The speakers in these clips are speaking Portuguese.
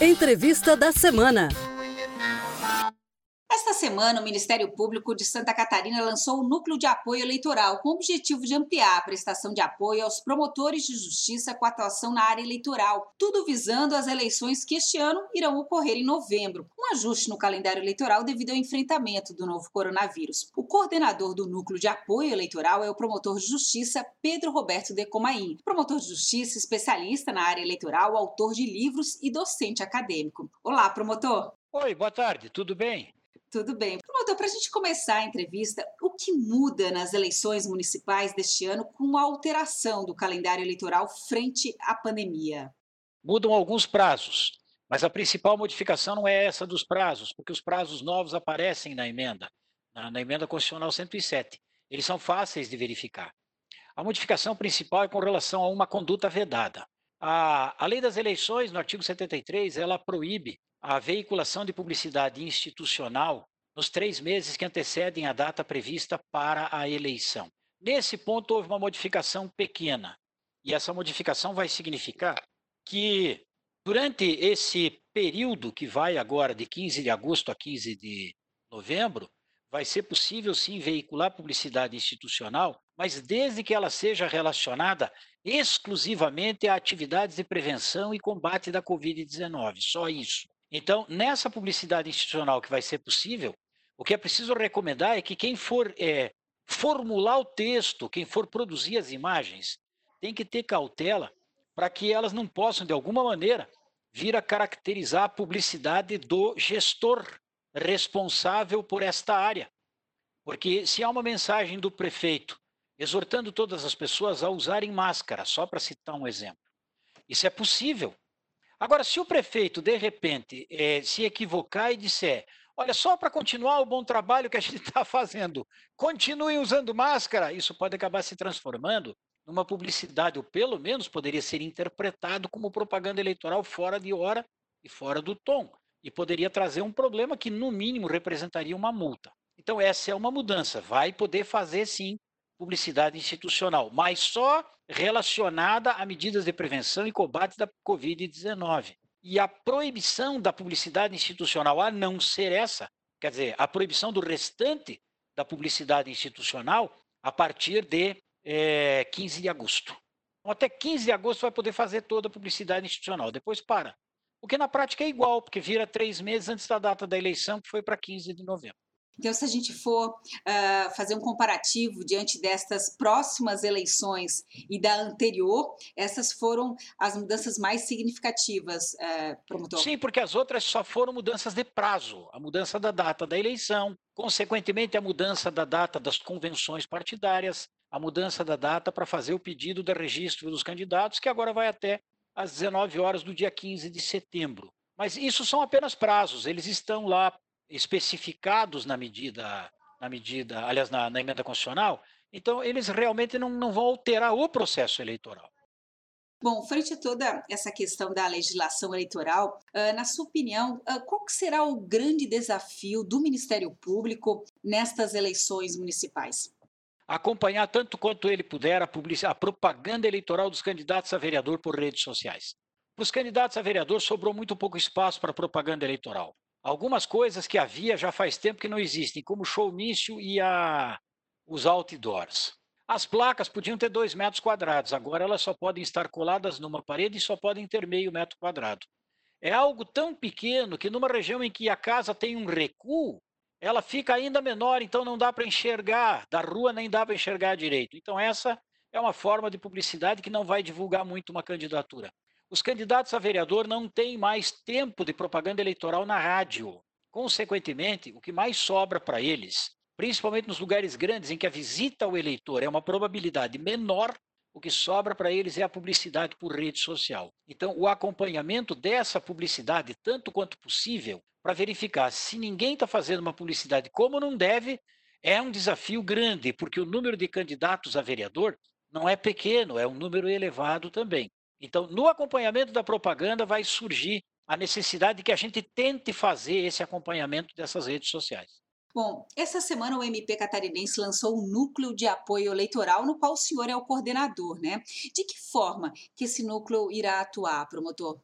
Entrevista da semana. Semana, o Ministério Público de Santa Catarina lançou o Núcleo de Apoio Eleitoral com o objetivo de ampliar a prestação de apoio aos promotores de justiça com atuação na área eleitoral, tudo visando as eleições que este ano irão ocorrer em novembro. Um ajuste no calendário eleitoral devido ao enfrentamento do novo coronavírus. O coordenador do Núcleo de Apoio Eleitoral é o promotor de justiça Pedro Roberto Decomain, promotor de justiça especialista na área eleitoral, autor de livros e docente acadêmico. Olá, promotor! Oi, boa tarde, tudo bem? Tudo bem. Promotor, para a gente começar a entrevista, o que muda nas eleições municipais deste ano com a alteração do calendário eleitoral frente à pandemia? Mudam alguns prazos, mas a principal modificação não é essa dos prazos, porque os prazos novos aparecem na emenda, na, na emenda constitucional 107. Eles são fáceis de verificar. A modificação principal é com relação a uma conduta vedada. A, a lei das eleições, no artigo 73, ela proíbe a veiculação de publicidade institucional nos três meses que antecedem a data prevista para a eleição. Nesse ponto, houve uma modificação pequena, e essa modificação vai significar que, durante esse período que vai agora de 15 de agosto a 15 de novembro, vai ser possível sim veicular publicidade institucional, mas desde que ela seja relacionada exclusivamente a atividades de prevenção e combate da Covid-19, só isso. Então, nessa publicidade institucional que vai ser possível, o que é preciso recomendar é que quem for é, formular o texto, quem for produzir as imagens, tem que ter cautela para que elas não possam, de alguma maneira, vir a caracterizar a publicidade do gestor responsável por esta área. Porque se há uma mensagem do prefeito exortando todas as pessoas a usarem máscara, só para citar um exemplo, isso é possível, Agora, se o prefeito, de repente, eh, se equivocar e disser: olha, só para continuar o bom trabalho que a gente está fazendo, continuem usando máscara, isso pode acabar se transformando numa publicidade, ou pelo menos poderia ser interpretado como propaganda eleitoral fora de hora e fora do tom, e poderia trazer um problema que, no mínimo, representaria uma multa. Então, essa é uma mudança. Vai poder fazer, sim, publicidade institucional, mas só relacionada a medidas de prevenção e combate da Covid-19. E a proibição da publicidade institucional, a não ser essa, quer dizer, a proibição do restante da publicidade institucional a partir de é, eh, 15 de agosto. Então, até 15 de agosto vai poder fazer toda a publicidade institucional, depois para. O que na prática é igual, porque vira três meses antes da data da eleição, que foi para 15 de novembro. Então, se a gente for uh, fazer um comparativo diante destas próximas eleições e da anterior, essas foram as mudanças mais significativas, uh, promotor? Sim, porque as outras só foram mudanças de prazo, a mudança da data da eleição, consequentemente, a mudança da data das convenções partidárias, a mudança da data para fazer o pedido de registro dos candidatos, que agora vai até às 19 horas do dia 15 de setembro. Mas isso são apenas prazos, eles estão lá especificados na medida, na medida, aliás, na, na emenda constitucional, então eles realmente não, não vão alterar o processo eleitoral. Bom, frente a toda essa questão da legislação eleitoral, na sua opinião, qual será o grande desafio do Ministério Público nestas eleições municipais? Acompanhar tanto quanto ele puder a, a propaganda eleitoral dos candidatos a vereador por redes sociais. Para os candidatos a vereador sobrou muito pouco espaço para propaganda eleitoral algumas coisas que havia já faz tempo que não existem, como o showmício e a, os outdoors. As placas podiam ter dois metros quadrados, agora elas só podem estar coladas numa parede e só podem ter meio metro quadrado. É algo tão pequeno que numa região em que a casa tem um recuo, ela fica ainda menor, então não dá para enxergar, da rua nem dá para enxergar direito. Então essa é uma forma de publicidade que não vai divulgar muito uma candidatura. Os candidatos a vereador não têm mais tempo de propaganda eleitoral na rádio. Consequentemente, o que mais sobra para eles, principalmente nos lugares grandes em que a visita ao eleitor é uma probabilidade menor, o que sobra para eles é a publicidade por rede social. Então, o acompanhamento dessa publicidade, tanto quanto possível, para verificar se ninguém está fazendo uma publicidade como não deve, é um desafio grande, porque o número de candidatos a vereador não é pequeno, é um número elevado também. Então, no acompanhamento da propaganda vai surgir a necessidade de que a gente tente fazer esse acompanhamento dessas redes sociais. Bom, essa semana o MP catarinense lançou um núcleo de apoio eleitoral no qual o senhor é o coordenador, né? De que forma que esse núcleo irá atuar, promotor?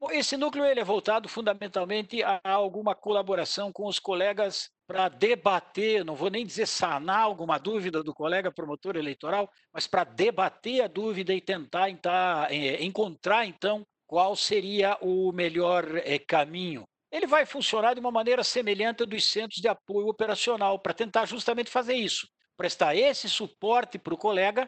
Bom, esse núcleo ele é voltado fundamentalmente a alguma colaboração com os colegas para debater, não vou nem dizer sanar alguma dúvida do colega promotor eleitoral, mas para debater a dúvida e tentar então, é, encontrar então qual seria o melhor é, caminho. Ele vai funcionar de uma maneira semelhante dos centros de apoio operacional, para tentar justamente fazer isso, prestar esse suporte para o colega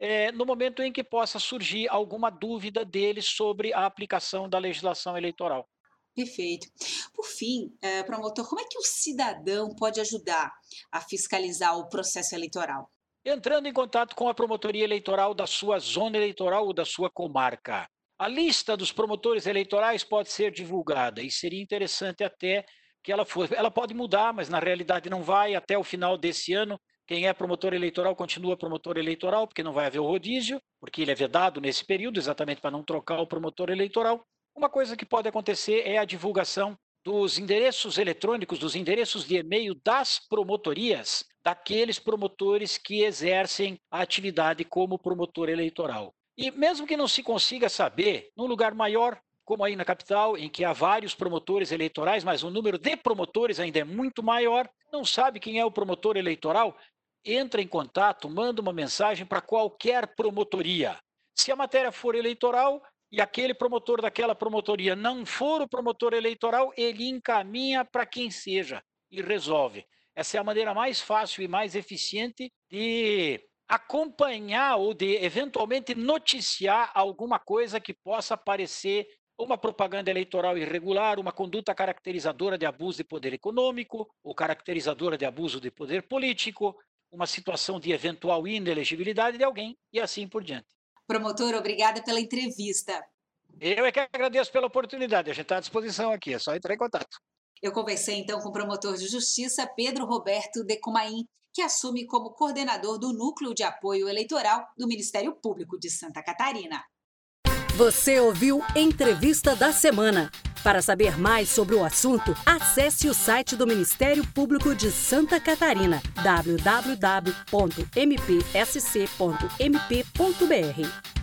é, no momento em que possa surgir alguma dúvida deles sobre a aplicação da legislação eleitoral. Perfeito. Por fim, é, promotor, como é que o cidadão pode ajudar a fiscalizar o processo eleitoral? Entrando em contato com a promotoria eleitoral da sua zona eleitoral ou da sua comarca. A lista dos promotores eleitorais pode ser divulgada e seria interessante até que ela fosse. Ela pode mudar, mas na realidade não vai. Até o final desse ano, quem é promotor eleitoral continua promotor eleitoral, porque não vai haver o rodízio, porque ele é vedado nesse período, exatamente para não trocar o promotor eleitoral. Uma coisa que pode acontecer é a divulgação dos endereços eletrônicos, dos endereços de e-mail das promotorias, daqueles promotores que exercem a atividade como promotor eleitoral. E mesmo que não se consiga saber, num lugar maior, como aí na capital, em que há vários promotores eleitorais, mas o número de promotores ainda é muito maior, não sabe quem é o promotor eleitoral, entra em contato, manda uma mensagem para qualquer promotoria. Se a matéria for eleitoral e aquele promotor daquela promotoria não for o promotor eleitoral, ele encaminha para quem seja e resolve. Essa é a maneira mais fácil e mais eficiente de acompanhar ou de eventualmente noticiar alguma coisa que possa parecer uma propaganda eleitoral irregular, uma conduta caracterizadora de abuso de poder econômico, ou caracterizadora de abuso de poder político, uma situação de eventual inelegibilidade de alguém e assim por diante. Promotor, obrigada pela entrevista. Eu é que agradeço pela oportunidade. A gente está à disposição aqui, é só entrar em contato. Eu conversei então com o promotor de justiça Pedro Roberto Decumaim, que assume como coordenador do Núcleo de Apoio Eleitoral do Ministério Público de Santa Catarina. Você ouviu Entrevista da Semana. Para saber mais sobre o assunto, acesse o site do Ministério Público de Santa Catarina, www.mpsc.mp.br.